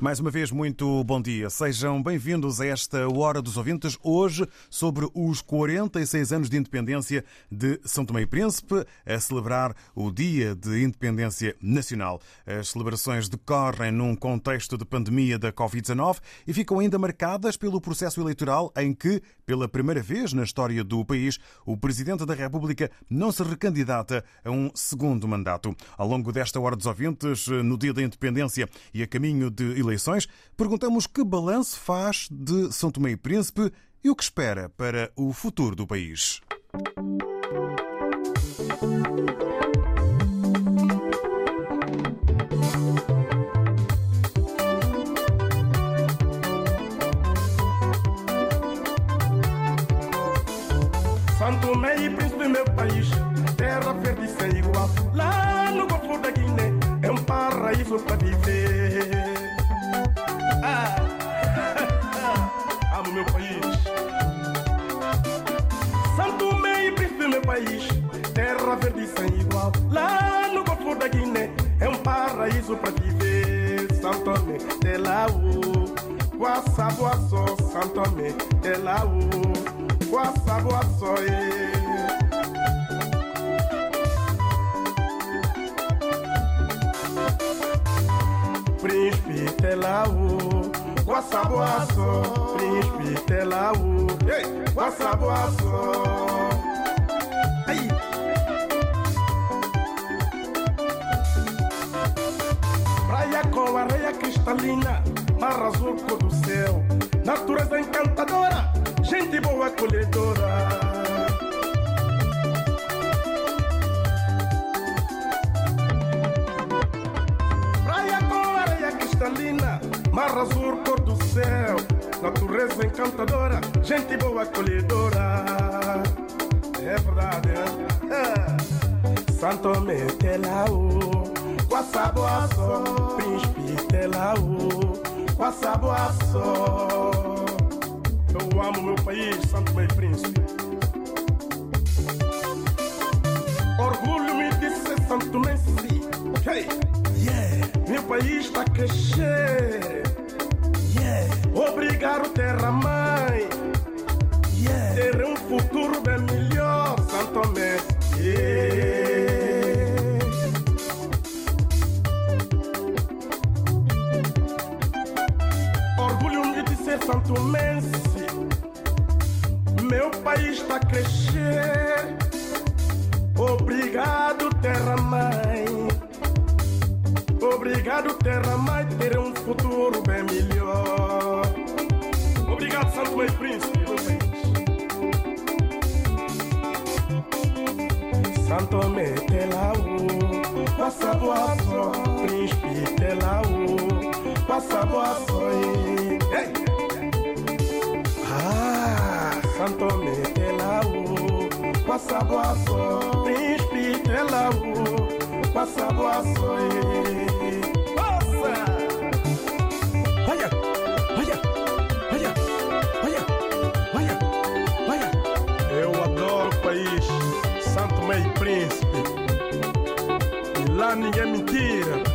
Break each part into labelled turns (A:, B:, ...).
A: Mais uma vez, muito bom dia. Sejam bem-vindos a esta Hora dos Ouvintes, hoje sobre os 46 anos de independência de São Tomé e Príncipe, a celebrar o Dia de Independência Nacional. As celebrações decorrem num contexto de pandemia da Covid-19 e ficam ainda marcadas pelo processo eleitoral em que, pela primeira vez na história do país, o Presidente da República não se recandidata a um segundo mandato. Ao longo desta Hora dos Ouvintes, no Dia da Independência e a caminho de eleições, perguntamos que balanço faz de São Tomé e Príncipe e o que espera para o futuro do país.
B: Santo e Príncipe meu país, terra verde sem igual. Lá no Golfo da Guiné, é um paraíso para Tomé, de lá o Guaçá, Boaçó, Príncipe Telaú, Guaçaboaçó, Príncipe Telaú, Guaçaboaçó. Aí. Praia com areia cristalina, mar azul cor do céu, natureza encantadora, gente boa acolhedora. Praia com areia cristalina, mar azul cor do céu, natureza encantadora, gente boa acolhedora. É verdade, é? Santo Tomé, Telaú, Guaçaboaçó, Príncipe Telaú, Guaçaboaçó. Eu amo meu país, Santo e Príncipe. Orgulho-me de ser Santo Tomé, hey. yeah. Meu país está a crescer. Yeah. Obrigado, terra mãe. Yeah. Ter um futuro bem melhor, Santo Tomé. Yeah. Santo Mense. A crescer. Obrigado, terra mãe. Obrigado, terra mãe, ter um futuro bem melhor. Obrigado, Santo Mãe Príncipe. Santo Tomé, Telaú, passa boa só, Príncipe Telaú, passa boa só. Ei! Boa só. Passa! Olha, olha, olha, olha, olha, olha. Eu adoro o país, Santo e Príncipe. E lá ninguém é mentira.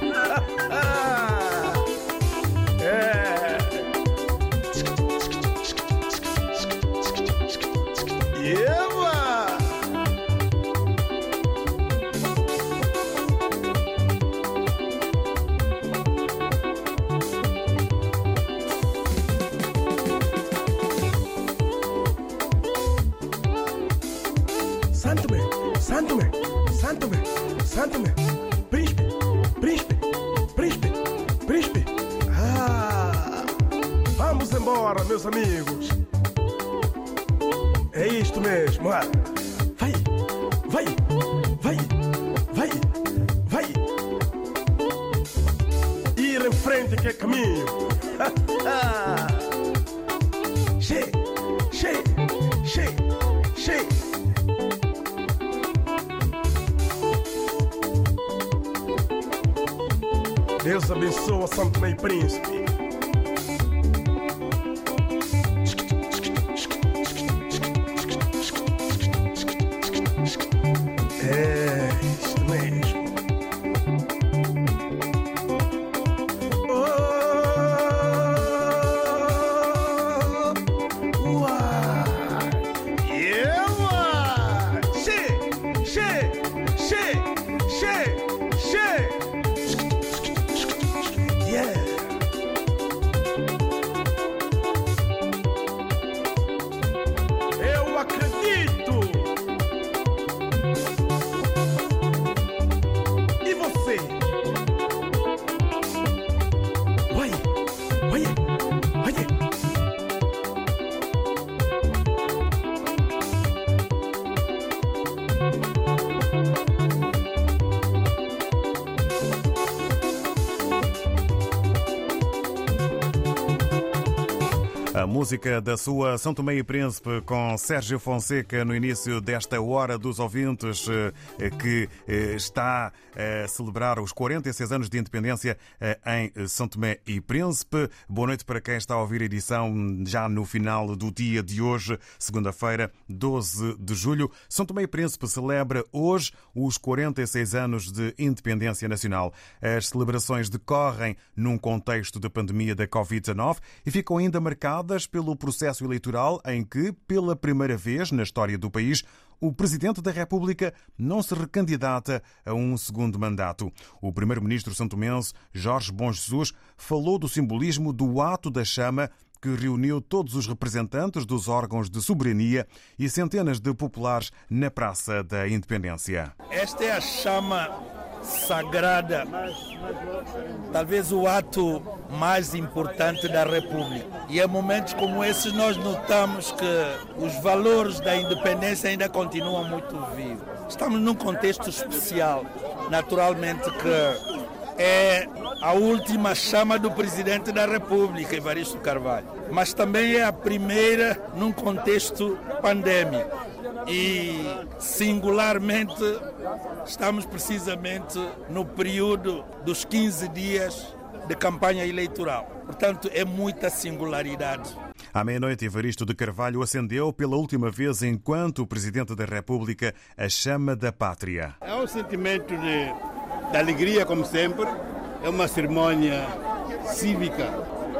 A: Música da sua São Tomé e Príncipe com Sérgio Fonseca no início desta Hora dos Ouvintes, eh, que eh, está a celebrar os 46 anos de independência eh, em São Tomé e Príncipe. Boa noite para quem está a ouvir a edição já no final do dia de hoje, segunda-feira, 12 de julho. São Tomé e Príncipe celebra hoje os 46 anos de independência nacional. As celebrações decorrem num contexto de pandemia da Covid-19 e ficam ainda marcadas pelo processo eleitoral em que, pela primeira vez na história do país, o Presidente da República não se recandidata a um segundo mandato. O Primeiro-Ministro santomense, Jorge Bom Jesus, falou do simbolismo do ato da chama que reuniu todos os representantes dos órgãos de soberania e centenas de populares na Praça da Independência.
C: Esta é a chama sagrada, talvez o ato mais importante da República. E em momentos como esses nós notamos que os valores da independência ainda continuam muito vivos. Estamos num contexto especial, naturalmente que é a última chama do presidente da República, Evaristo Carvalho, mas também é a primeira num contexto pandêmico e singularmente estamos precisamente no período dos 15 dias de campanha eleitoral. Portanto, é muita singularidade.
A: À meia-noite, Evaristo de Carvalho acendeu pela última vez, enquanto Presidente da República, a chama da pátria.
D: É um sentimento de, de alegria, como sempre. É uma cerimônia cívica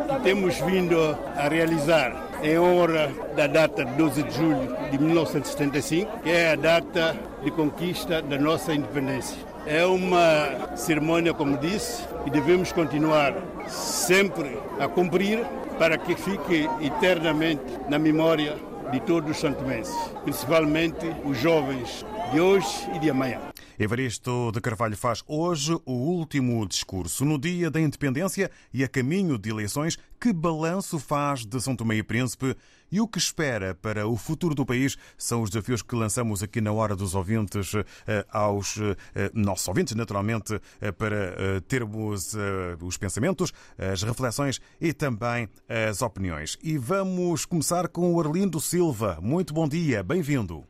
D: que temos vindo a realizar em honra da data de 12 de julho de 1975, que é a data de conquista da nossa independência. É uma cerimônia, como disse, e devemos continuar sempre a cumprir para que fique eternamente na memória de todos os santomenses, principalmente os jovens de hoje e de amanhã.
A: Evaristo de Carvalho faz hoje o último discurso no dia da independência e a caminho de eleições. Que balanço faz de São Tomé e Príncipe e o que espera para o futuro do país são os desafios que lançamos aqui na Hora dos Ouvintes eh, aos eh, nossos ouvintes, naturalmente, eh, para termos os pensamentos, as reflexões e também as opiniões. E vamos começar com o Arlindo Silva. Muito bom dia, bem-vindo.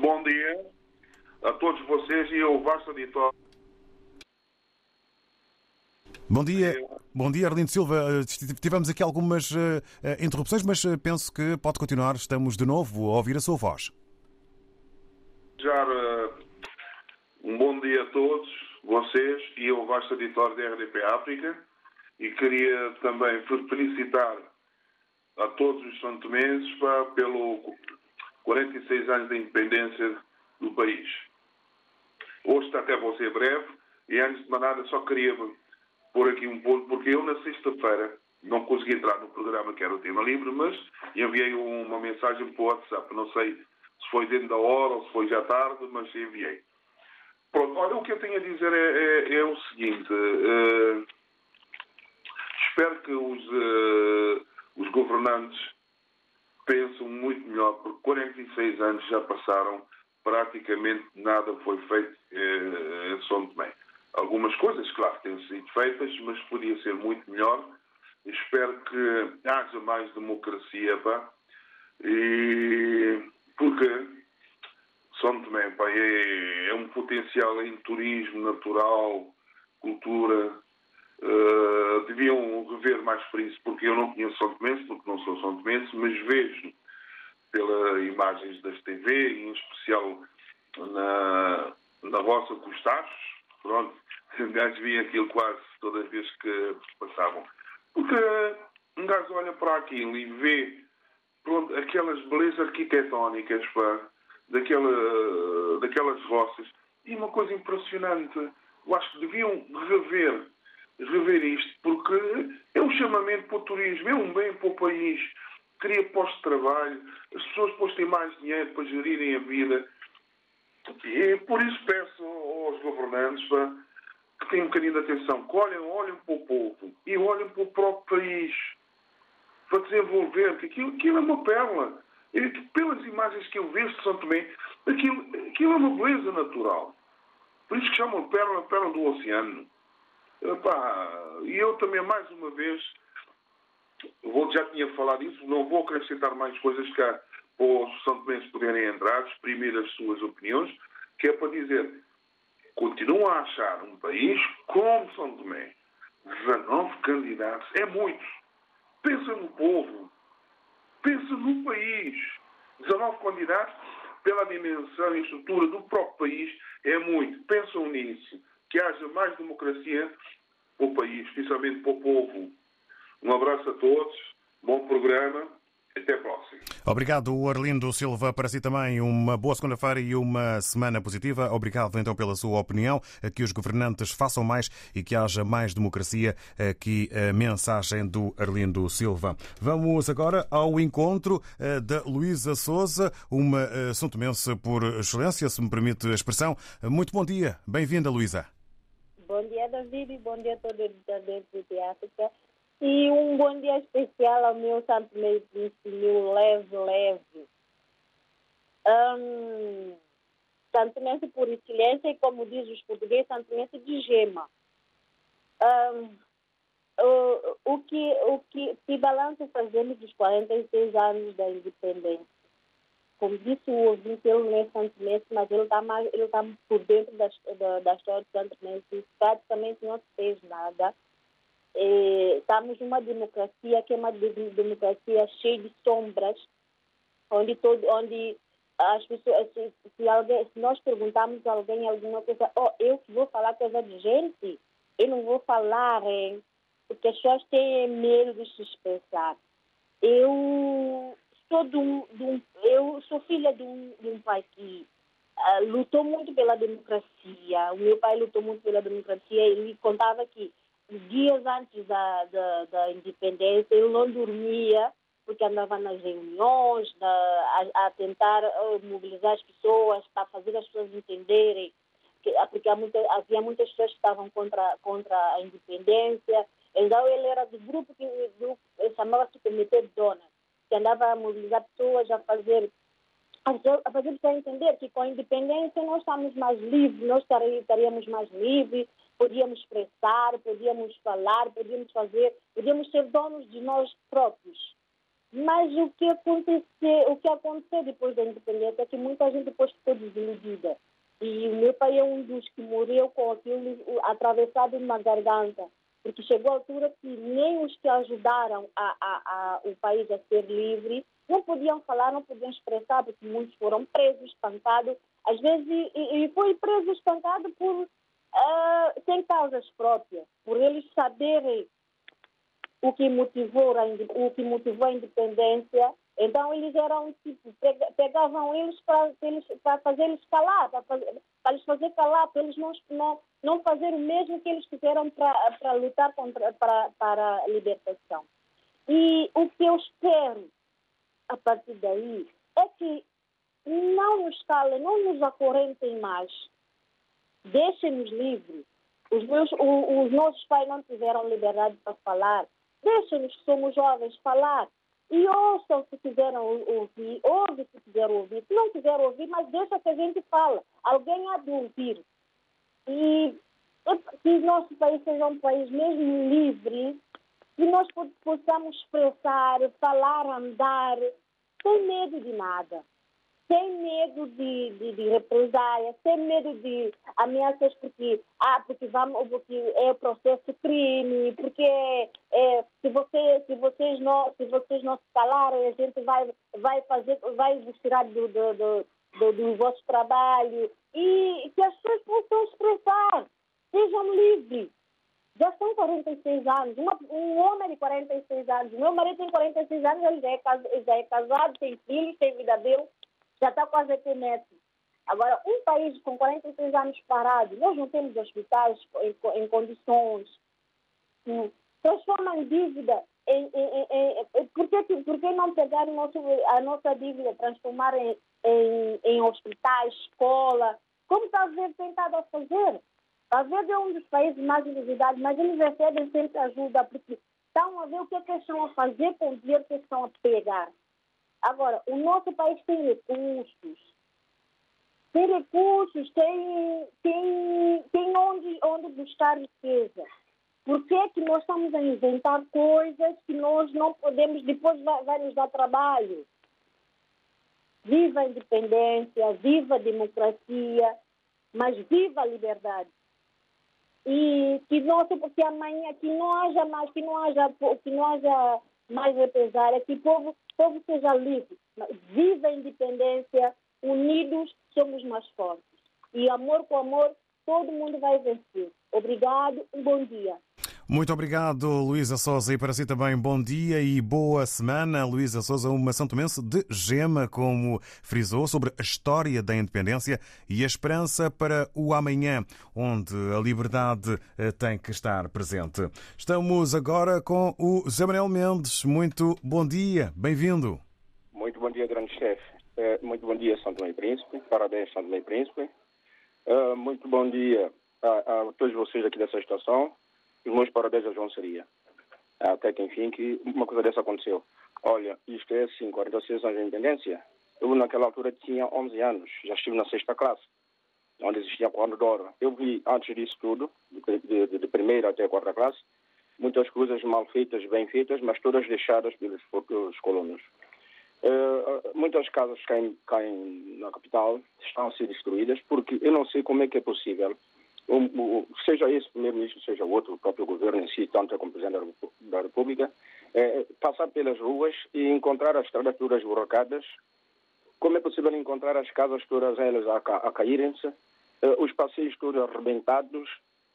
E: Bom dia a todos vocês e ao vasto auditório.
A: Bom dia, bom dia Arlindo Silva. Tivemos aqui algumas uh, interrupções, mas penso que pode continuar. Estamos de novo a ouvir a sua voz.
E: Já uh, um bom dia a todos vocês e ao vasto auditório da RDP África e queria também felicitar a todos os santomenses pelo 46 anos de independência do país. Hoje até vou ser breve e antes de mais nada só queria pôr aqui um ponto, porque eu na sexta-feira não consegui entrar no programa que era o tema livre, mas enviei uma mensagem para o WhatsApp. Não sei se foi dentro da hora ou se foi já tarde, mas enviei. Pronto, olha, o que eu tenho a dizer é, é, é o seguinte. Uh, espero que os, uh, os governantes pensem muito melhor, porque 46 anos já passaram, praticamente nada foi feito em São Tomé. Algumas coisas, claro, têm sido feitas, mas podia ser muito melhor. Espero que haja mais democracia, pá, e porque São Tomé pá, é, é um potencial em turismo natural, cultura, Uh, deviam rever mais por isso, porque eu não conheço São Tomense, porque não sou São Tomense, mas vejo pelas imagens das TV, em especial na, na vossa Costachos, pronto, um gajo via aquilo quase todas as vezes que passavam. Porque um gajo olha para aquilo e vê pronto, aquelas belezas arquitetónicas pá, daquela, daquelas roças, e uma coisa impressionante, eu acho que deviam rever rever isto, porque é um chamamento para o turismo, é um bem para o país, cria postos de trabalho, as pessoas depois têm mais dinheiro para gerirem a vida. E por isso peço aos governantes que tenham um bocadinho de atenção, que olhem, olhem para o povo e olhem para o próprio país para desenvolver, que aquilo, aquilo é uma perla. E pelas imagens que eu vejo de São Tomé, aquilo, aquilo é uma beleza natural. Por isso que chamam perla, perla do oceano. E eu também, mais uma vez, vou, já tinha falado isso, não vou acrescentar mais coisas cá para os São Tomenses poderem entrar, exprimir as suas opiniões, que é para dizer, continuam a achar um país como São Tomé, 19 candidatos, é muito. Pensa no povo, pensa no país. 19 candidatos, pela dimensão e estrutura do próprio país, é muito. Pensam nisso que haja mais democracia para o país, especialmente para o povo. Um abraço a todos, bom programa. Até a próxima.
A: Obrigado, Arlindo Silva. Para si também uma boa segunda-feira e uma semana positiva. Obrigado então pela sua opinião. Que os governantes façam mais e que haja mais democracia. Aqui a mensagem do Arlindo Silva. Vamos agora ao encontro eh, da Luísa Souza, uma eh, santomense por excelência, se me permite a expressão. Muito bom dia. Bem-vinda, Luísa.
F: Bom dia, David, bom dia a todos os de África. E um bom dia especial ao meu santo meio meu leve, leve. Um, por excelência e, como diz os portugueses, santinense de gema. Um, o, o, que, o que, que balanço fazemos dos 46 anos da independência? como disse o ouvinte, ele não é santinense, mas ele está ele tá por dentro da, da, da história do santinense. Praticamente não fez nada. E, estamos numa democracia que é uma democracia cheia de sombras, onde, todo, onde as pessoas, se, se, alguém, se nós perguntarmos a alguém alguma coisa, oh, eu vou falar coisa de gente, eu não vou falar, hein? porque as pessoas têm medo de se expressar. Eu sou de um, de um, eu sou filha de um, de um pai que uh, lutou muito pela democracia. O meu pai lutou muito pela democracia. Ele contava que dias antes da, da, da independência ele não dormia porque andava nas reuniões, a, a, tentar uh, mobilizar as pessoas para fazer as pessoas entenderem que, ah, porque muita, havia muitas pessoas que estavam contra, contra a independência. Então ele era do grupo que chamava-se Comitê de Donas que andava a mobilizar pessoas, a fazer a fazer pessoas entender que com a independência nós estamos mais livres, nós estaríamos mais livres, podíamos expressar, podíamos falar, podíamos fazer, podíamos ser donos de nós próprios. Mas o que aconteceu, o que aconteceu depois da independência é que muita gente depois ficou desiludida. E o meu pai é um dos que morreu com aquilo atravessado numa garganta porque chegou a altura que nem os que ajudaram a, a, a, o país a ser livre não podiam falar, não podiam expressar, porque muitos foram presos, espancados, às vezes, e, e foi preso, espancado por, uh, sem causas próprias, por eles saberem o que motivou a, o que motivou a independência então eles eram tipo, pegavam eles para, eles, para fazer eles calar, para, para eles fazer calar, para eles não, não, não fazer o mesmo que eles fizeram para, para lutar contra, para, para a libertação. E o que eu espero a partir daí é que não nos calem, não nos acorrentem mais. Deixem-nos livres. Os, meus, os, os nossos pais não tiveram liberdade para falar Deixem-nos, que somos jovens, falar. E ouçam se quiserem ouvir, ouve se quiserem ouvir. Se não quiserem ouvir, mas deixa que a gente fala. Alguém há de ouvir. E que o nosso país seja um país mesmo livre, que nós possamos expressar, falar, andar, sem medo de nada sem medo de, de, de represália, sem medo de ameaças porque, ah, porque, vamos, porque é processo crime, porque é, se, você, se, vocês não, se vocês não se calarem, a gente vai, vai, fazer, vai tirar do, do, do, do, do vosso trabalho e que as pessoas possam expressar, sejam livres. Já são 46 anos. Uma, um homem de 46 anos. Meu marido tem 46 anos, ele já é, já é casado, tem filhos, tem vida dele já está quase a ter neto. Agora, um país com 46 anos parado, nós não temos hospitais em, em condições, transforma em dívida. Em, em, em, por, que, por que não pegar nosso, a nossa dívida, transformar em, em, em hospitais, escola, como está a ver tentado a fazer? A ver é um dos países mais endividados, mas eles recebem sempre ajuda, porque estão a ver o que, é que eles estão a fazer com o dinheiro que estão a pegar. Agora, o nosso país tem recursos. Tem recursos, tem, tem, tem onde, onde buscar riqueza. Por que, é que nós estamos a inventar coisas que nós não podemos, depois vai, vai nos dar trabalho? Viva a independência, viva a democracia, mas viva a liberdade. E que, nosso, porque amanhã que não haja mais, que não haja, que não haja mais represália, que o povo povo seja livre, viva a independência, unidos somos mais fortes. E amor com amor, todo mundo vai vencer. Obrigado, um bom dia.
A: Muito obrigado, Luísa Souza. E para si também, bom dia e boa semana. Luísa Souza, uma santomense de gema, como frisou, sobre a história da independência e a esperança para o amanhã, onde a liberdade eh, tem que estar presente. Estamos agora com o José Manuel Mendes. Muito bom dia, bem-vindo.
G: Muito bom dia, grande chefe. Eh, muito bom dia, Santo Tomé Príncipe. Parabéns, Santo Tomé Príncipe. Eh, muito bom dia a, a todos vocês aqui dessa estação os meus parabéns a João Seria. Até que, enfim, que uma coisa dessa aconteceu. Olha, isto é assim, 46 anos de independência. Eu, naquela altura, tinha 11 anos. Já estive na sexta classe, onde existia quadro de ouro. Eu vi, antes disso tudo, de, de, de primeira até a quarta classe, muitas coisas mal feitas, bem feitas, mas todas deixadas pelos, pelos colonos. Uh, muitas casas caem, caem na capital, estão a ser destruídas, porque eu não sei como é que é possível seja esse primeiro-ministro, seja outro, o próprio governo em si, tanto como presidente da República, é, passar pelas ruas e encontrar as estradas todas esburracadas, como é possível encontrar as casas todas elas a, a caírem-se, é, os passeios todos arrebentados,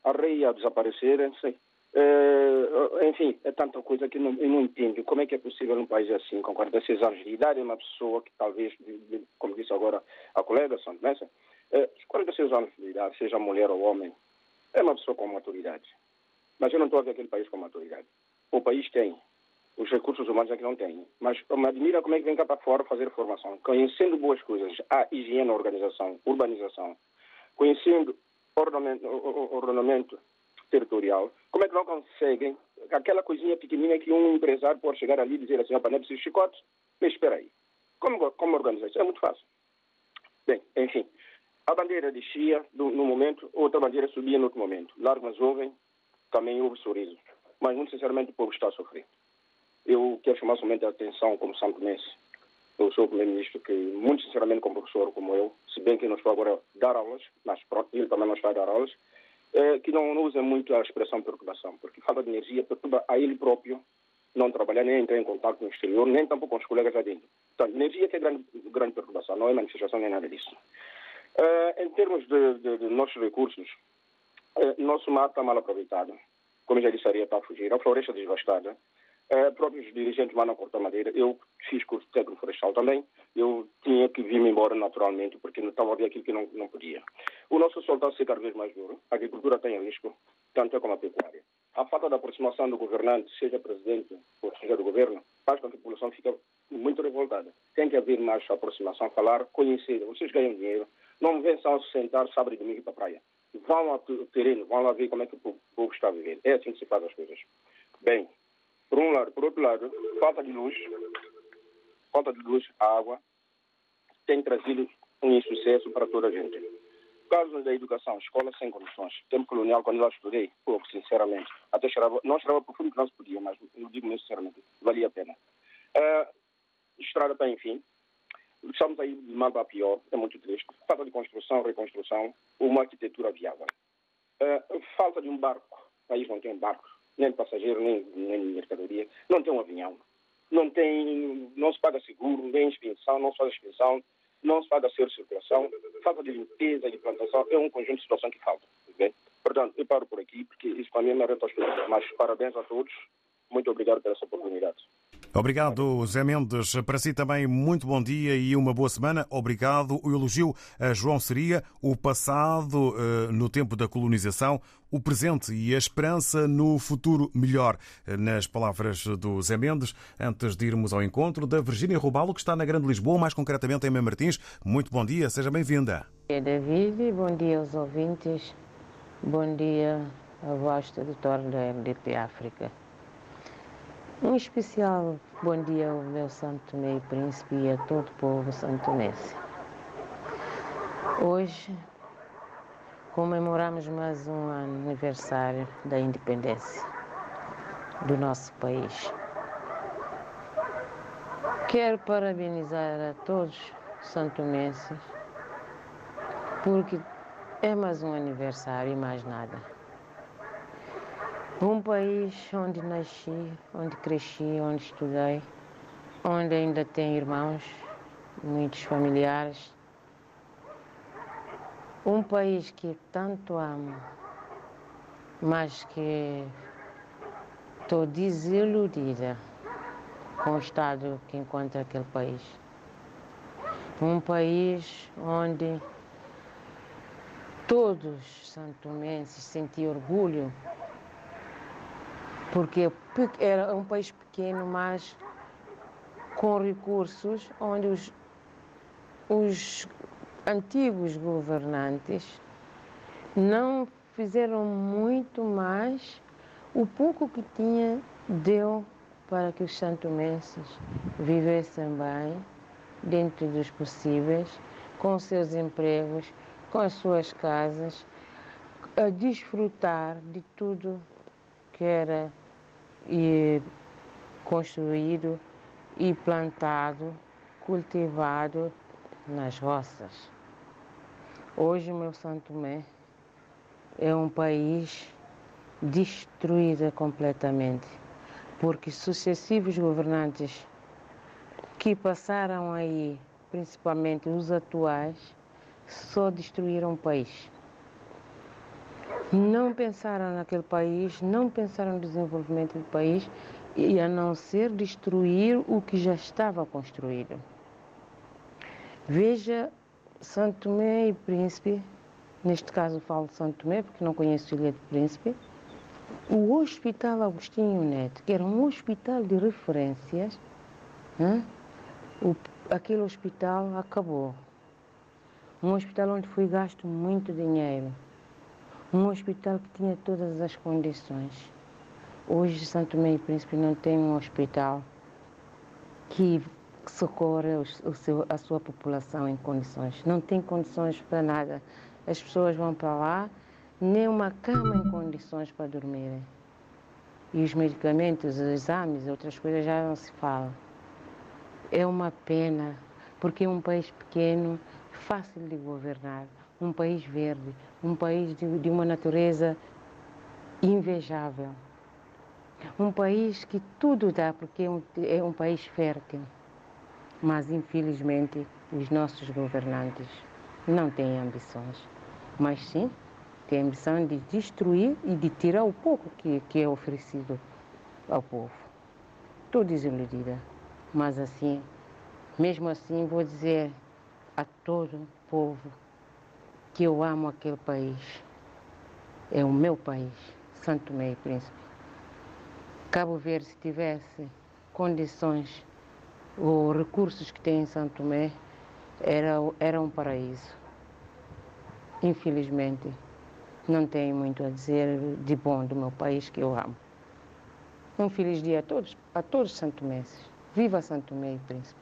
G: a reia a desaparecerem-se, é, enfim, é tanta coisa que não, eu não entendo. Como é que é possível num país assim, com 46 anos de idade, uma pessoa que talvez, como disse agora a colega Messa, é, os 46 anos de idade, seja mulher ou homem, é uma pessoa com maturidade. Mas eu não estou a ver aquele país com maturidade. O país tem. Os recursos humanos é que não tem. Mas me admira como é que vem cá para fora fazer formação. Conhecendo boas coisas, a higiene, organização, urbanização, conhecendo ordenamento, ordenamento territorial, como é que não conseguem aquela coisinha pequenina que um empresário pode chegar ali e dizer assim, opa, não é preciso chicote, mas espera aí. Como, como organizar isso? É muito fácil. Bem, enfim, a bandeira descia no momento, outra bandeira subia no outro momento. Lágrimas ouvem, também houve sorrisos. Mas, muito sinceramente, o povo está a sofrer. Eu quero chamar somente a atenção como Santo Mês. Eu sou o primeiro-ministro que, muito sinceramente, como professor como eu, se bem que não estou agora a dar aulas, mas ele também não está a dar aulas, é, que não, não usa muito a expressão preocupação, porque falta de energia perturba a ele próprio não trabalhar, nem entrar em contato no exterior, nem tampouco com os colegas lá dentro. Portanto, energia que é grande, grande preocupação, não é manifestação nem nada disso. Uh, em termos de, de, de, nossos recursos, uh, nosso mar está mal aproveitado. Como já disse, a está a fugir. A floresta devastada. Uh, próprios dirigentes mandam cortar madeira. Eu fiz curso técnico florestal também. Eu tinha que vir-me embora naturalmente, porque não estava a ver aquilo que não, não podia. O nosso sol está a ser cada vez mais duro. A agricultura tem risco, tanto é como a pecuária. A falta da aproximação do governante, seja presidente ou seja do governo, faz com que a população fique muito revoltada. Tem que haver mais aproximação, falar, conhecer. Vocês ganham dinheiro, não vêm só se sentar sábado e domingo para a praia. Vão ao terreno, vão lá ver como é que o povo está a viver. É assim que se faz as coisas. Bem, Por um lado. Por outro lado, falta de luz, falta de luz, água, tem trazido um insucesso para toda a gente. Casos da educação, escola sem condições. Tempo colonial, quando eu estudei, pouco, sinceramente, até chorava, não chorava por fundo que não se podia, mas eu digo sinceramente, valia a pena. Uh, estrada está, enfim, estamos aí de mal para pior, é muito triste. Falta de construção, reconstrução, uma arquitetura viável. Uh, falta de um barco, o país não tem barco, nem passageiro, nem, nem mercadoria, não tem um avião, não tem, não se paga seguro, nem expensão, não se faz expensão, não se paga ser circulação, falta de limpeza, de plantação, é um conjunto de situações que falta. Bem? Portanto, eu paro por aqui, porque isso para mim é uma reta Mas parabéns a todos, muito obrigado pela oportunidade.
A: Obrigado, Zé Mendes. Para si também, muito bom dia e uma boa semana. Obrigado. O elogio a João seria o passado eh, no tempo da colonização, o presente e a esperança no futuro melhor. Nas palavras do Zé Mendes, antes de irmos ao encontro da Virgínia Rubalo, que está na Grande Lisboa, mais concretamente em Mãe Martins. Muito bom dia, seja bem-vinda.
H: Bom dia, David. Bom dia aos ouvintes. Bom dia a voz tradutor da RDP África. Um especial bom dia ao meu Santo Tomé e Príncipe e a todo o povo santonense. Hoje comemoramos mais um aniversário da independência do nosso país. Quero parabenizar a todos os santomenses porque é mais um aniversário e mais nada. Um país onde nasci, onde cresci, onde estudei, onde ainda tenho irmãos, muitos familiares. Um país que tanto amo, mas que estou desiludida com o estado que encontra aquele país. Um país onde todos os santomenses sentiam orgulho porque era um país pequeno, mas com recursos onde os, os antigos governantes não fizeram muito mais, o pouco que tinha deu para que os santomenses vivessem bem, dentro dos possíveis, com seus empregos, com as suas casas, a desfrutar de tudo que era e construído e plantado, cultivado nas roças. Hoje, meu Santo Tomé é um país destruído completamente, porque sucessivos governantes que passaram aí, principalmente os atuais, só destruíram o país não pensaram naquele país, não pensaram no desenvolvimento do país e a não ser destruir o que já estava construído. Veja Santo Tomé e Príncipe, neste caso falo de Santo Tomé porque não conheço Ilha de Príncipe, o Hospital Agostinho Neto, que era um hospital de referências, né? o, aquele hospital acabou. Um hospital onde foi gasto muito dinheiro um hospital que tinha todas as condições. Hoje, Santo e Príncipe não tem um hospital que socorre o seu, a sua população em condições. Não tem condições para nada. As pessoas vão para lá, nem uma cama em condições para dormirem. E os medicamentos, os exames, outras coisas já não se fala. É uma pena, porque é um país pequeno, fácil de governar um país verde, um país de, de uma natureza invejável. Um país que tudo dá, porque é um, é um país fértil. Mas, infelizmente, os nossos governantes não têm ambições. Mas sim, têm a ambição de destruir e de tirar o pouco que, que é oferecido ao povo. Estou desiludida, mas assim, mesmo assim, vou dizer a todo o povo que eu amo aquele país. É o meu país, Santo Tomé e Príncipe. Cabo Verde, se tivesse condições ou recursos que tem em Santo Tomé, era, era um paraíso. Infelizmente, não tenho muito a dizer de bom do meu país que eu amo. Um feliz dia a todos, a todos os santomenses. Viva Santo Tomé e Príncipe.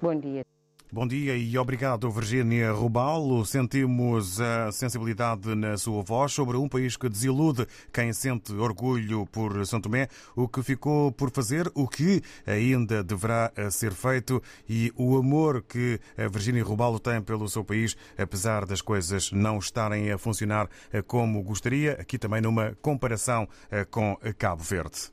H: Bom dia.
A: Bom dia e obrigado, Virgínia Rubalo. Sentimos a sensibilidade na sua voz sobre um país que desilude quem sente orgulho por São Tomé, o que ficou por fazer, o que ainda deverá ser feito e o amor que a Virgínia Rubalo tem pelo seu país, apesar das coisas não estarem a funcionar como gostaria, aqui também numa comparação com Cabo Verde.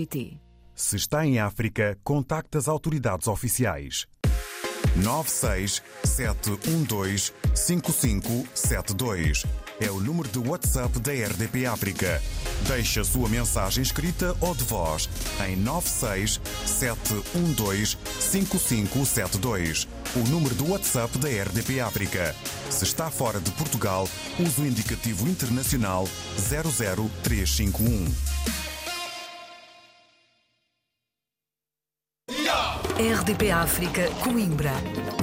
A: Se está em África, contacte as autoridades oficiais. 967125572 é o número de WhatsApp da RDP África. Deixe a sua mensagem escrita ou de voz em 967125572. O número do WhatsApp da RDP África. Se está fora de Portugal, use o indicativo internacional 00351.
I: RDP África, Coimbra,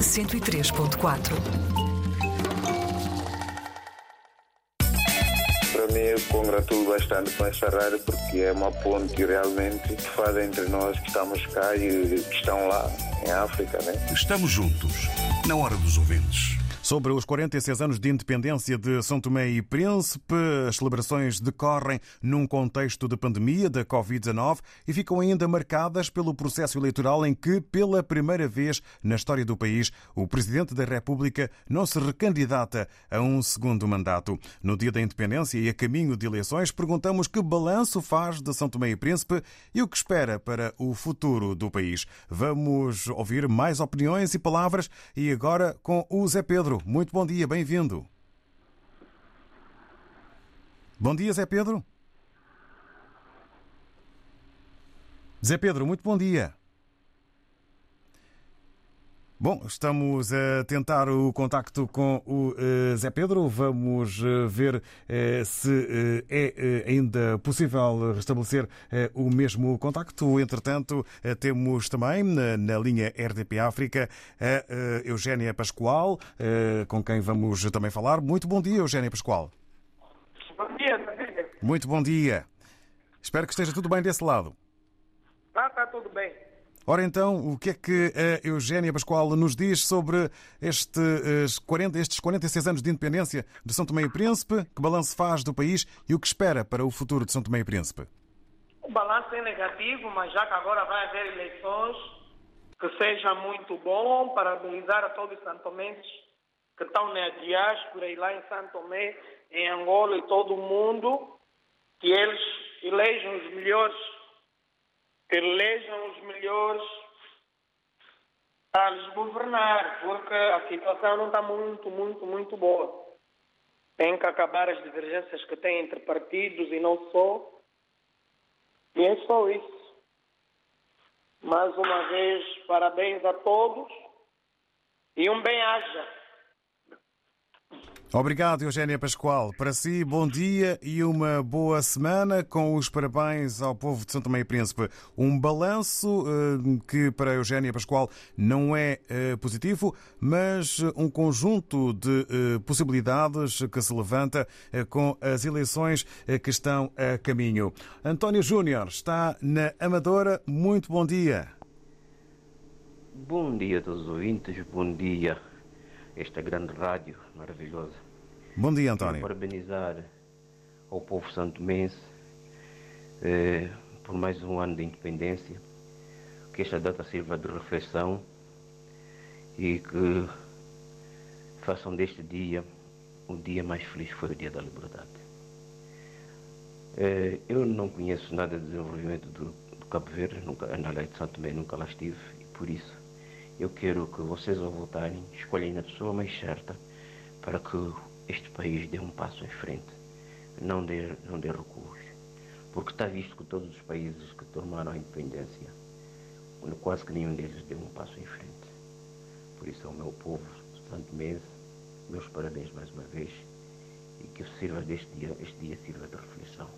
I: 103.4.
J: Para mim, eu congratulo bastante com essa rádio porque é uma ponte realmente que faz entre nós que estamos cá e que estão lá em África, né?
K: Estamos juntos, na hora dos ouvintes.
A: Sobre os 46 anos de independência de São Tomé e Príncipe, as celebrações decorrem num contexto de pandemia da Covid-19 e ficam ainda marcadas pelo processo eleitoral em que, pela primeira vez na história do país, o Presidente da República não se recandidata a um segundo mandato. No dia da independência e a caminho de eleições, perguntamos que balanço faz de São Tomé e Príncipe e o que espera para o futuro do país. Vamos ouvir mais opiniões e palavras e agora com o Zé Pedro. Muito bom dia, bem-vindo. Bom dia, Zé Pedro. Zé Pedro, muito bom dia. Bom, estamos a tentar o contacto com o uh, Zé Pedro. Vamos uh, ver uh, se é ainda possível restabelecer o mesmo contacto. Entretanto, temos também na, linha RDP África a Eugénia Pascoal, com quem vamos também falar. Muito bom dia, Eugénia Pascoal.
L: Bom dia.
A: Muito bom dia. Espero que esteja tudo bem desse lado.
L: Ah, está tudo bem.
A: Ora então, o que é que a Eugénia Pascoal nos diz sobre estes 40, estes 46 anos de independência de São Tomé e Príncipe? Que balanço faz do país e o que espera para o futuro de São Tomé e Príncipe?
L: O balanço é negativo, mas já que agora vai haver eleições, que seja muito bom, parabenizar a todos os santomenses que estão na diáspora e lá em São Tomé, em Angola e todo o mundo, que eles elejam os melhores que elejam os melhores para lhes governar, porque a situação não está muito, muito, muito boa. Tem que acabar as divergências que tem entre partidos e não só. E é só isso. Mais uma vez, parabéns a todos e um bem-aja.
A: Obrigado, Eugénia Pascoal. Para si, bom dia e uma boa semana, com os parabéns ao povo de São Tomé e Príncipe. Um balanço uh, que para Eugénia Pascoal não é uh, positivo, mas um conjunto de uh, possibilidades que se levanta com as eleições que estão a caminho. António Júnior está na Amadora. Muito bom dia.
M: Bom dia a todos os ouvintes, bom dia esta grande rádio maravilhosa.
A: Bom dia, António.
M: Parabenizar ao povo santomense eh, por mais um ano de independência, que esta data sirva de reflexão e que façam deste dia o dia mais feliz que foi o dia da liberdade. Eh, eu não conheço nada de desenvolvimento do, do Cabo Verde, nunca, na lei de Santo Tomé nunca lá estive, e por isso eu quero que vocês, ao votarem, escolhem a pessoa mais certa para que este país dê um passo em frente. não dê, não dê recuos. Porque está visto que todos os países que tomaram a independência, quase que nenhum deles deu um passo em frente. Por isso, ao meu povo santo mês, meus parabéns mais uma vez e que sirva deste dia, este dia sirva de reflexão.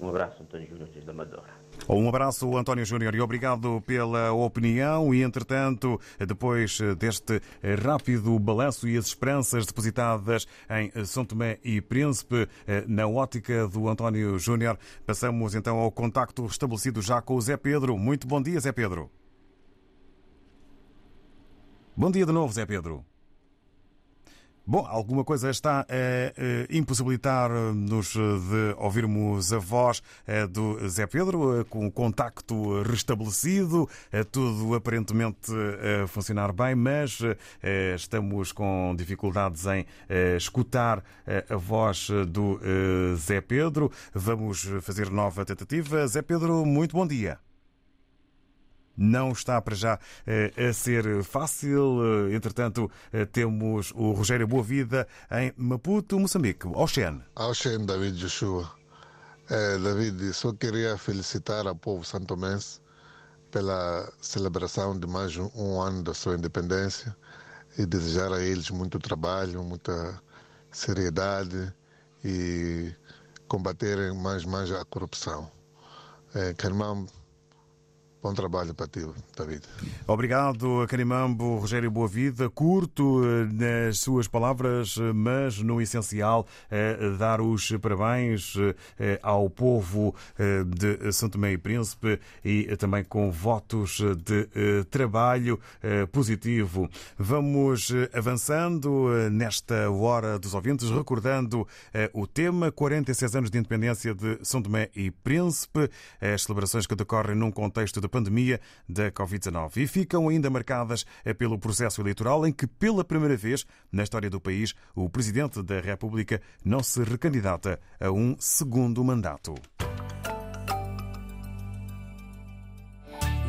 M: Um abraço, António Júnior, desde Amadora.
A: Um abraço, António Júnior, e obrigado pela opinião. E, entretanto, depois deste rápido balanço e as esperanças depositadas em São Tomé e Príncipe, na ótica do António Júnior, passamos então ao contacto estabelecido já com o Zé Pedro. Muito bom dia, Zé Pedro. Bom dia de novo, Zé Pedro. Bom, alguma coisa está a impossibilitar-nos de ouvirmos a voz do Zé Pedro, com o contacto restabelecido, tudo aparentemente a funcionar bem, mas estamos com dificuldades em escutar a voz do Zé Pedro. Vamos fazer nova tentativa. Zé Pedro, muito bom dia não está para já a ser fácil. Entretanto, temos o Rogério Boavida em Maputo, Moçambique. Oxen.
N: Oxen, David Joshua. É, David, só queria felicitar o povo santomense pela celebração de mais um ano da sua independência e desejar a eles muito trabalho, muita seriedade e combaterem mais mais a corrupção. É, Carmão, Bom trabalho para ti, David.
A: Obrigado, Carimambo, Rogério Boavida. Curto nas suas palavras, mas no essencial, dar os parabéns ao povo de São Tomé e Príncipe e também com votos de trabalho positivo. Vamos avançando nesta hora dos ouvintes, recordando o tema 46 anos de independência de São Tomé e Príncipe, as celebrações que decorrem num contexto de pandemia da Covid-19 e ficam ainda marcadas pelo processo eleitoral em que, pela primeira vez na história do país, o Presidente da República não se recandidata a um segundo mandato.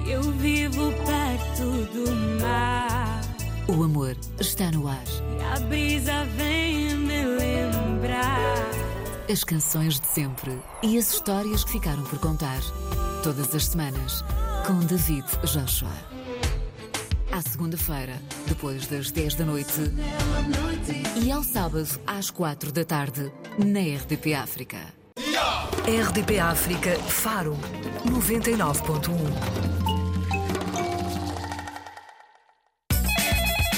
O: Eu vivo perto do mar.
I: O amor está no ar.
O: E a brisa vem me lembrar.
I: As canções de sempre e as histórias que ficaram por contar. Todas as semanas com David Joshua. À segunda-feira, depois das 10 da noite. E ao sábado, às 4 da tarde, na RDP África.
P: RDP África, Faro 99.1.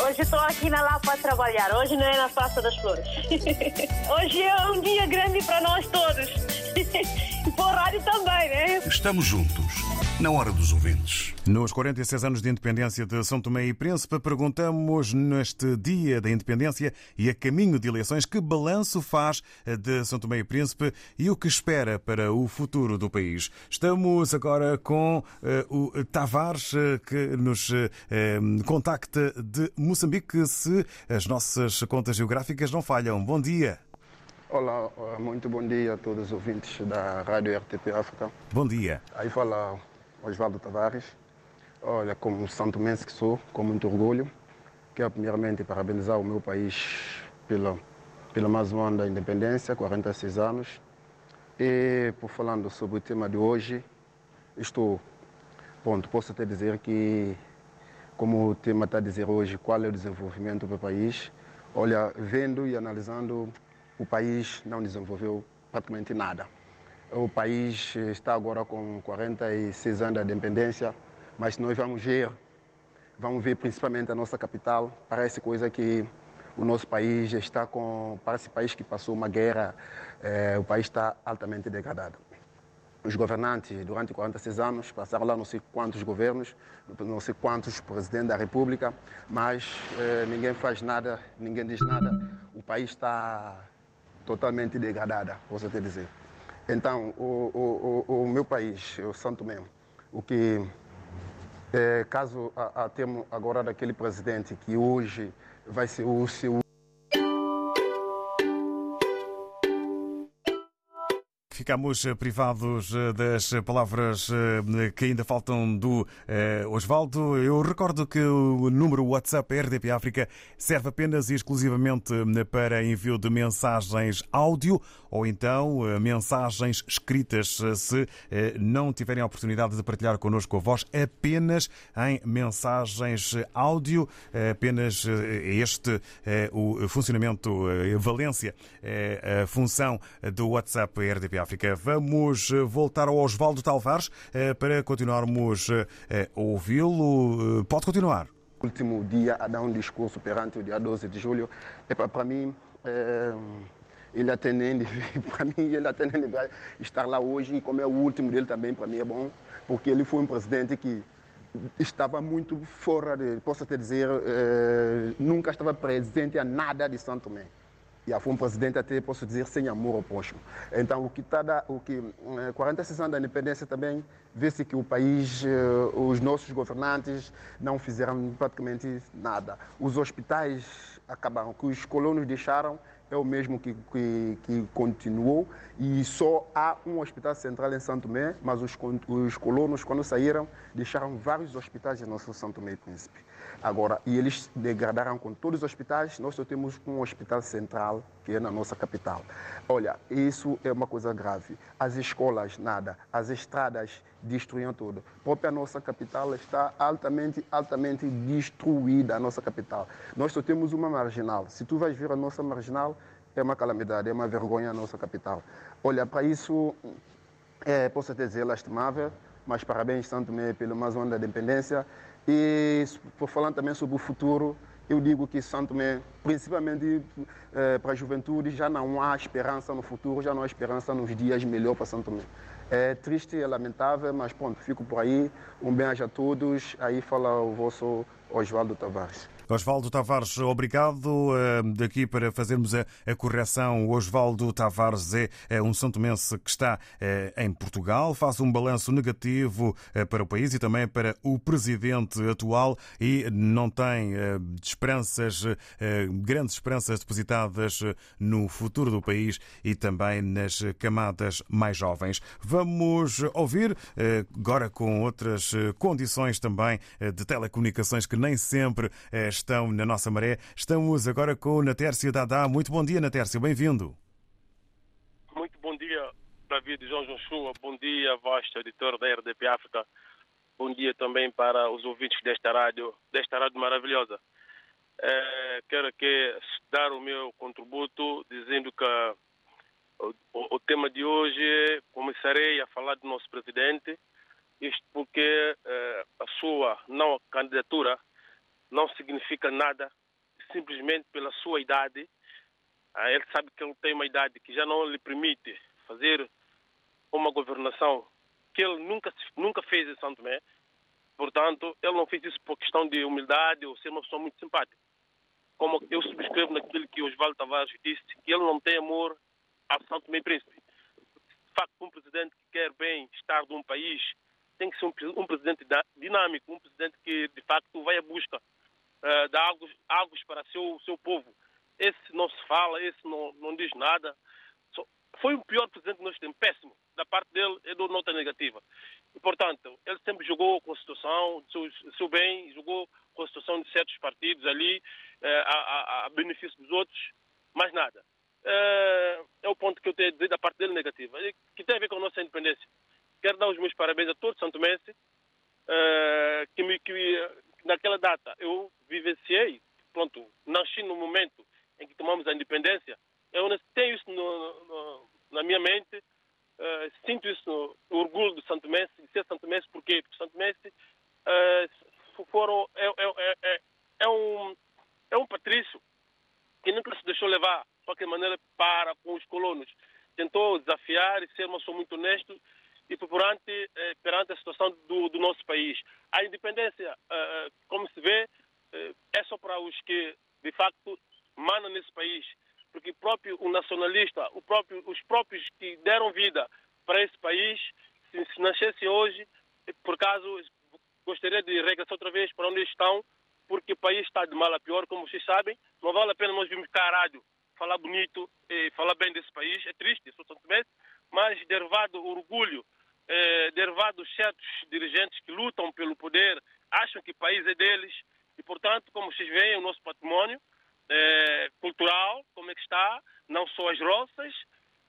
Q: Hoje estou aqui na Lapa a trabalhar, hoje não é na Praça das Flores. Hoje é um dia grande para nós todos. E para o rádio também, né?
K: Estamos juntos, na hora dos ouvintes.
A: Nos 46 anos de independência de São Tomé e Príncipe, perguntamos neste dia da independência e a caminho de eleições que balanço faz de São Tomé e Príncipe e o que espera para o futuro do país. Estamos agora com uh, o Tavares, uh, que nos uh, contacta de Moçambique, se as nossas contas geográficas não falham. Bom dia.
R: Olá, muito bom dia a todos os ouvintes da Rádio RTP África.
A: Bom dia.
R: Aí fala Osvaldo Tavares. Olha, como santomense que sou, com muito orgulho, quero primeiramente parabenizar o meu país pela, pela mais um ano da independência, 46 anos. E por falando sobre o tema de hoje, estou, pronto, posso até dizer que, como o tema está a dizer hoje, qual é o desenvolvimento do país, olha, vendo e analisando o país não desenvolveu praticamente nada. O país está agora com 46 anos de independência, mas nós vamos ver, vamos ver principalmente a nossa capital, parece coisa que o nosso país está com, parece país que passou uma guerra, eh, o país está altamente degradado. Os governantes, durante 46 anos, passaram lá não sei quantos governos, não sei quantos presidentes da República, mas eh, ninguém faz nada, ninguém diz nada. O país está totalmente degradada, posso te dizer. Então, o, o, o, meu país, o Santo Tomé, o que, é, caso a, a temos agora daquele presidente que hoje vai ser o seu
A: ficamos privados das palavras que ainda faltam do Osvaldo. Eu recordo que o número WhatsApp RDP África serve apenas e exclusivamente para envio de mensagens áudio ou então mensagens escritas, se não tiverem a oportunidade de partilhar connosco a voz, apenas em mensagens áudio, apenas este o funcionamento, a valência, a função do WhatsApp RDP África. Vamos voltar ao Osvaldo Talvares para continuarmos a ouvi-lo. Pode continuar.
R: Último dia a dar um discurso perante o dia 12 de julho. Para mim, é, ele atendendo, para mim, ele atendendo estar lá hoje e como é o último dele também, para mim é bom, porque ele foi um presidente que estava muito fora de, posso até dizer, eh, nunca estava presente a nada de Santo Tomé. E foi um presidente até, posso dizer, sem amor ao próximo. Então, o que está, o que, eh, 46 anos da independência também, vê-se que o país, eh, os nossos governantes não fizeram praticamente nada. Os hospitais acabaram, que os colonos deixaram, é o mesmo que, que, que, continuou e só há um hospital central em Santo Tomé, mas os, os colonos, quando saíram, deixaram vários hospitais em nosso Santo Tomé e Príncipe. Agora, e eles degradaram com todos os hospitais, nós só temos um hospital central, que é na nossa capital. Olha, isso é uma coisa grave. As escolas, nada. As estradas destruíram tudo. A própria nossa capital está altamente, altamente destruída, a nossa capital. Nós só temos uma marginal. Se tu vais ver a nossa marginal, é uma calamidade, é uma vergonha a nossa capital. Olha, para isso, é, posso até dizer lastimável, mas parabéns, Santo Tomé, pelo mais um ano da independência. E por também sobre o futuro, eu digo que Santo Tomé, principalmente eh, para a juventude, já não há esperança no futuro, já não há esperança nos dias melhor para Santo Tomé. É triste, é lamentável, mas pronto, fico por aí. Um beijo a todos. Aí fala o vosso Oswaldo Tavares.
A: Osvaldo Tavares, obrigado. Daqui para fazermos a, correção, Osvaldo Tavares é, é um São Tomense que está eh, em Portugal, faz um balanço negativo eh, para o país e também para o presidente atual e não tem eh, esperanças, grandes esperanças depositadas no futuro do país e também nas camadas mais jovens. Vamos ouvir, agora com outras condições também de telecomunicações que nem sempre estão na nossa maré. Estamos agora com Natércio Dadá. Muito bom dia, Natércio. Bem-vindo.
S: Muito bom dia, David João Joshua. Bom dia, vasto editor da RDP África. Bom dia também para os ouvintes desta rádio, desta rádio maravilhosa. É, quero aqui dar o meu contributo dizendo que o, o, tema de hoje começarei a falar do nosso presidente, isto porque é, a sua não candidatura não significa nada, simplesmente pela sua idade. Ah, ele sabe que ele tem uma idade que já não lhe permite fazer uma governação que ele nunca, nunca fez em São Tomé. Portanto, ele não fez isso por questão de humildade ou ser uma pessoa muito simpática. Como eu subscrevo naquilo que Osvaldo Tavares disse, que ele não tem amor a São Tomé e Príncipe. De facto, um presidente que quer bem estar de um país tem que ser um, um presidente dinâmico, um presidente que, de facto, vai à busca uh, dar algo, algo para seu, seu povo. Esse não se fala, esse não, não diz nada. Foi o pior presidente que nós temos, péssimo. Da parte dele, é dou nota negativa. E, portanto, ele sempre jogou com a situação, seu, seu bem, jogou com a situação de certos partidos ali, uh, a, a, a, benefício dos outros, mais nada. Uh, é o ponto que eu tenho da parte dele negativa, que tem a ver com a nossa independência. Quero dar os meus parabéns a todos, Santo Messi, que, me, que naquela data. Eu vivenciei, pronto, nasci no momento em que tomamos a independência, eu tenho isso no, no, na minha mente, uh, sinto isso, no, orgulho do Santo Messi, de ser Santo Messi, porque o Santo Messi uh, foram, é, é, é, é, um, é um patrício que nunca se deixou levar de qualquer maneira para com os colonos. Tentou desafiar e ser uma pessoa muito honesto e perante, eh, perante a situação do, do, nosso país. A independência, eh, como se vê, eh, é só para os que, de facto, mandam nesse país. Porque próprio o nacionalista, o próprio, os próprios que deram vida para esse país, se, se nascesse hoje, por acaso, gostaria de regressar outra vez para onde estão, porque o país está de mal a pior, como vocês sabem. Não vale a pena nós virmos cá rádio falar bonito e falar bem desse país. É triste, sou mas derivado o orgulho, eh, derivado certos dirigentes que lutam pelo poder, acham que o país é deles e, portanto, como vocês veem, o nosso património eh, cultural, como é que está, não só as roças,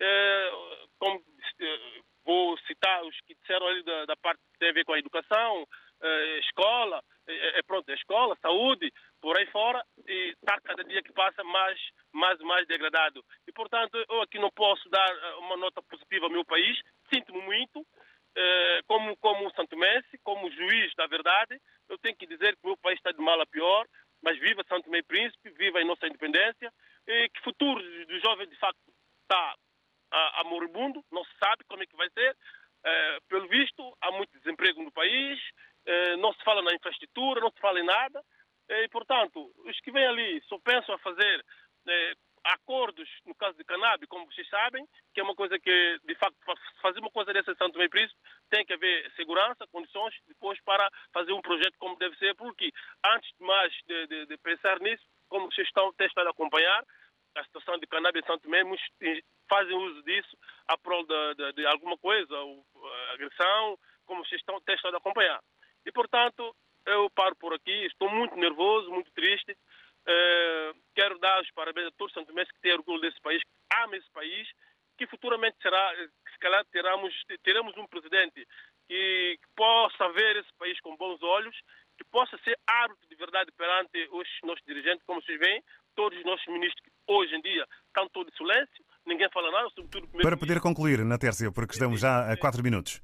S: eh, como, vou citar os que disseram ali da, da, parte que tem a ver com a educação, eh, escola, é, pronto, escola, saúde, por aí fora, e está cada dia que passa mais, mais mais degradado. E, portanto, eu aqui não posso dar uma nota positiva ao meu país, sinto-me muito, como, como Santo Messi, como juiz da verdade, eu tenho que dizer que o meu país está de mal a pior, mas viva Santo Meio Príncipe, viva a nossa independência, e que o futuro do jovem, de facto, está a, moribundo, não se sabe como é que vai ser. É, pelo visto, há muito desemprego no país, é, não se fala na infraestrutura, não se fala em nada, é, e, portanto, os que vêm ali só pensam a fazer é, acordos, no caso de cannabis, como vocês sabem, que é uma coisa que, de facto, fazer uma coisa dessa em Santo Meio Príncipe, tem que haver segurança, condições, depois para fazer um projeto como deve ser, porque antes de mais de, de, de pensar nisso, como vocês estão, têm estado a acompanhar, a situação de cannabis em Santo Tomé, fazem uso disso a prol de, de, de alguma coisa, ou, agressão, como vocês estão, têm estado a acompanhar. E, portanto, eu paro por aqui, estou muito nervoso, muito triste. Uh, quero dar os parabéns a todos os santomenses que têm orgulho desse país, que amam esse país, que futuramente será, se calhar teremos, teremos um presidente que, que possa ver esse país com bons olhos, que possa ser árbitro de verdade perante os nossos dirigentes, como vocês veem, todos os nossos ministros que hoje em dia estão todos silêncio, ninguém fala nada, sobretudo...
A: Para poder concluir, na Tércia, porque estamos já a quatro minutos.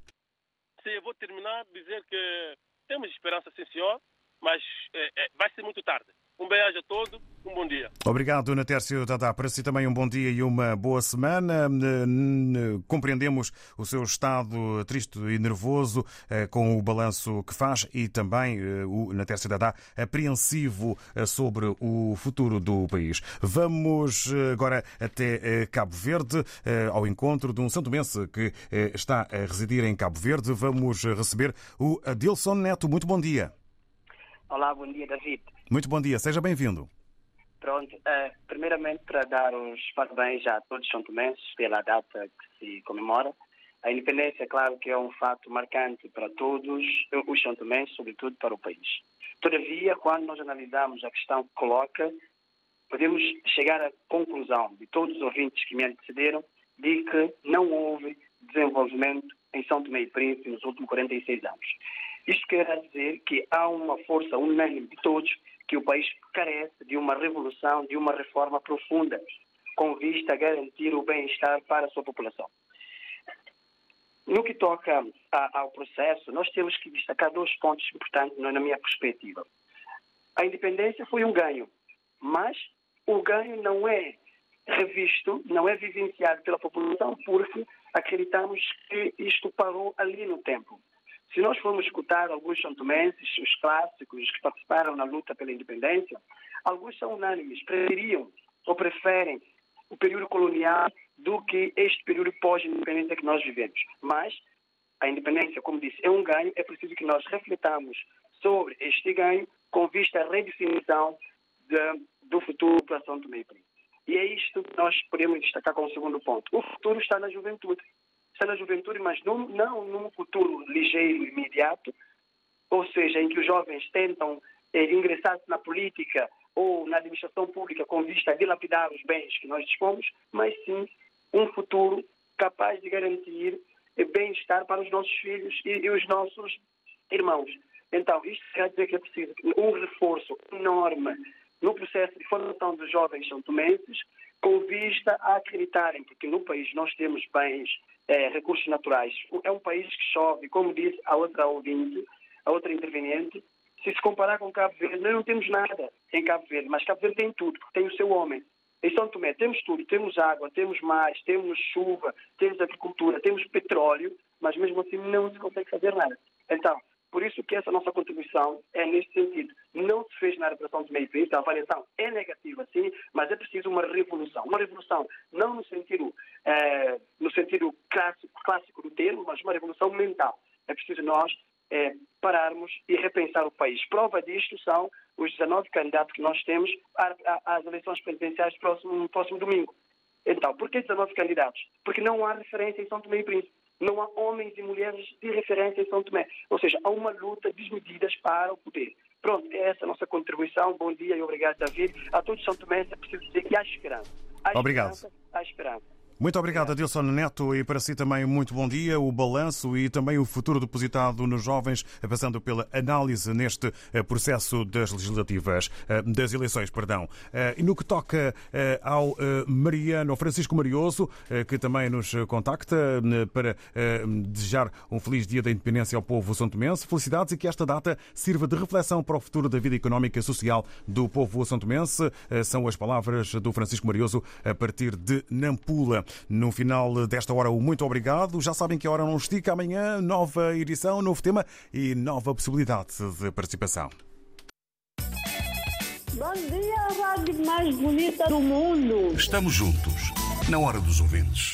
S: Sim, eu vou terminar dizer que temos esperança, sim senhor, mas é, é, vai ser muito tarde. Um beijo a todos, um bom dia.
A: Obrigado, Natércio Dadá. Para si também um bom dia e uma boa semana. Compreendemos o seu estado triste e nervoso eh, com o balanço que faz e também eh, o Natércio Dadá apreensivo eh, sobre o futuro do país. Vamos agora até Cabo Verde, ao encontro de um santomense que está a residir em Cabo Verde. Vamos receber o Adilson Neto. Muito bom dia.
T: Olá, bom dia, David.
A: Muito bom dia, seja bem-vindo.
T: Pronto, uh, primeiramente para dar os parabéns a todos os santomenses pela data que se comemora. A independência, claro que é um fato marcante para todos os santomenses, sobretudo para o país. Todavia, quando nós analisamos a questão que coloca, podemos chegar à conclusão de todos os ouvintes que me antecederam de que não houve desenvolvimento em São Tomé e Príncipe nos últimos 46 anos. Isto quer dizer que há uma força unânime de todos que o país carece de uma revolução, de uma reforma profunda, com vista a garantir o bem-estar para a sua população. No que toca a, ao processo, nós temos que destacar dois pontos importantes na minha perspectiva. A independência foi um ganho, mas o ganho não é revisto, não é vivenciado pela população porque acreditamos que isto parou ali no tempo. Se nós formos escutar alguns santomenses, os clássicos que participaram na luta pela independência, alguns são unânimes, preferiam ou preferem o período colonial do que este período pós-independência que nós vivemos. Mas a independência, como disse, é um ganho, é preciso que nós refletamos sobre este ganho com vista à redefinição de, do futuro para São Tomé e Príncipe. E é isto que nós podemos destacar como segundo ponto. O futuro está na juventude está na juventude, mas não, não num futuro ligeiro, imediato, ou seja, em que os jovens tentam eh, ingressar na política ou na administração pública com vista a dilapidar os bens que nós dispomos, mas sim um futuro capaz de garantir eh, bem-estar para os nossos filhos e, e, os nossos irmãos. Então, isto quer dizer que é preciso um reforço enorme no processo de formação dos jovens santomenses, com vista a acreditarem, porque no país nós temos bens é, recursos naturais. É um país que chove, como disse a outra ouvinte, a outra interveniente. Se se comparar com Cabo Verde, nós não temos nada em Cabo Verde, mas Cabo Verde tem tudo, porque tem o seu homem. Em São Tomé temos tudo, temos água, temos mais, temos chuva, temos agricultura, temos petróleo, mas mesmo assim não se consegue fazer nada. Então, por isso que essa nossa contribuição é neste sentido. Não se fez na repressão de meio país, a avaliação é negativa, sim, mas é preciso uma revolução. Uma revolução não no sentido, eh, no sentido clássico, clássico, do termo, mas uma revolução mental. É preciso nós eh, pararmos e repensar o país. Prova disto são os 19 candidatos que nós temos às eleições presidenciais no próximo, próximo domingo. Então, por que 19 candidatos? Porque não há referência em São Tomé e Príncipe. Não há homens e mulheres de referência em São Tomé. Ou seja, há uma luta desmedida para o poder. Pronto, é essa a nossa contribuição. Bom dia e obrigado, David. A todos São Tomé, é preciso dizer que há esperança. Há
A: Obrigado.
T: Esperança, há esperança.
A: Muito obrigado, Adilson Neto, e para si também muito bom dia. O balanço e também o futuro depositado nos jovens, passando pela análise neste eh, processo das legislativas, eh, das eleições, perdão. Eh, E no que toca ao Mariano Francisco Marioso, que também nos contacta para desejar um feliz dia da independência ao povo santomense. Felicidades e que esta data sirva de reflexão para o futuro da vida económica e social do povo santomense. São as palavras do Francisco Marioso a partir de Nampula. No final desta hora, o muito obrigado. Já sabem que a hora não estica. Amanhã, nova edição, novo tema e nova possibilidade de participação.
Q: Bom dia, a rádio mais bonita do mundo.
K: Estamos juntos, na hora dos ouvintes.